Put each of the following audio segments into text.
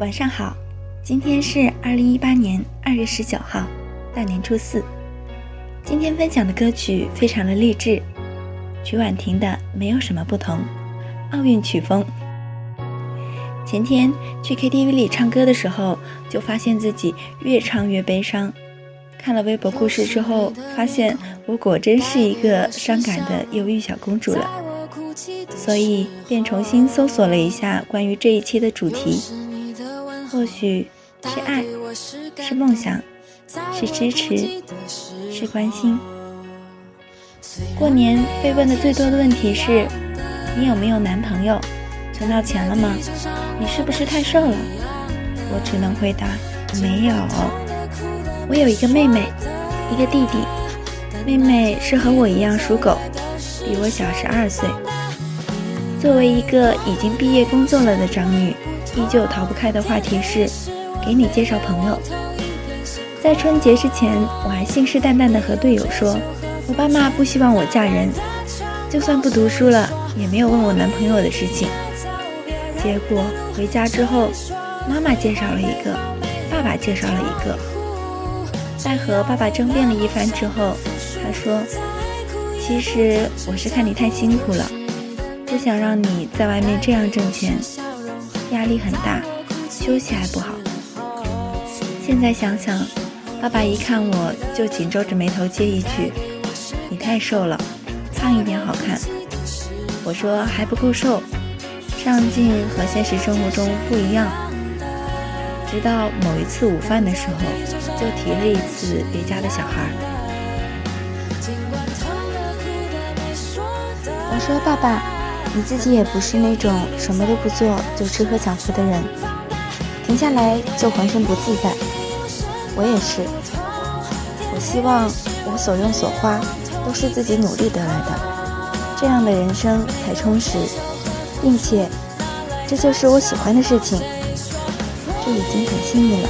晚上好，今天是二零一八年二月十九号，大年初四。今天分享的歌曲非常的励志，曲婉婷的《没有什么不同》，奥运曲风。前天去 KTV 里唱歌的时候，就发现自己越唱越悲伤。看了微博故事之后，发现我果真是一个伤感的忧郁小公主了，所以便重新搜索了一下关于这一期的主题。或许是爱，是梦想，是支持，是关心。过年被问的最多的问题是：你有没有男朋友？存到钱了吗？你是不是太瘦了？我只能回答没有。我有一个妹妹，一个弟弟。妹妹是和我一样属狗，比我小十二岁。作为一个已经毕业工作了的长女。依旧逃不开的话题是，给你介绍朋友。在春节之前，我还信誓旦旦地和队友说，我爸妈不希望我嫁人，就算不读书了，也没有问我男朋友的事情。结果回家之后，妈妈介绍了一个，爸爸介绍了一个。在和爸爸争辩了一番之后，他说，其实我是看你太辛苦了，不想让你在外面这样挣钱。压力很大，休息还不好。现在想想，爸爸一看我就紧皱着眉头接一句：“你太瘦了，胖一点好看。”我说还不够瘦，上镜和现实生活中不一样。直到某一次午饭的时候，就提了一次别家的小孩。我说爸爸。你自己也不是那种什么都不做就吃喝享福的人，停下来就浑身不自在。我也是，我希望我所用所花都是自己努力得来的，这样的人生才充实，并且这就是我喜欢的事情，这已经很幸运了。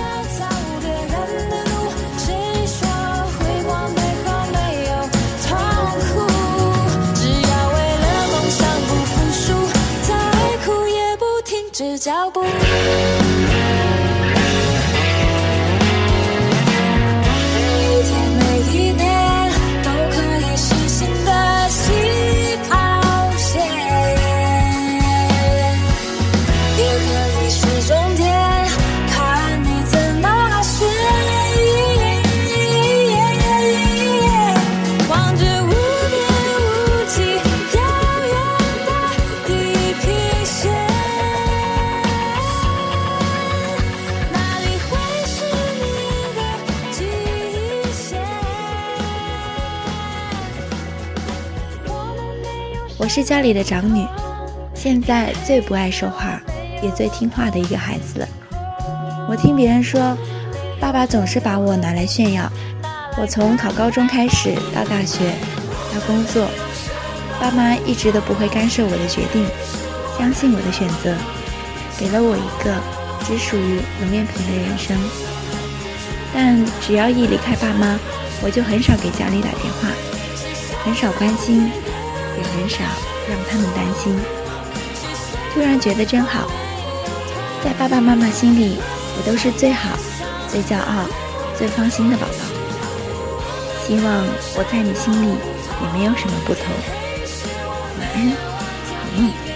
脚步。我是家里的长女，现在最不爱说话，也最听话的一个孩子。我听别人说，爸爸总是把我拿来炫耀。我从考高中开始到大学，到工作，爸妈一直都不会干涉我的决定，相信我的选择，给了我一个只属于冷面皮的人生。但只要一离开爸妈，我就很少给家里打电话，很少关心。也很少让他们担心。突然觉得真好，在爸爸妈妈心里，我都是最好、最骄傲、最放心的宝宝。希望我在你心里也没有什么不同。晚安，好梦。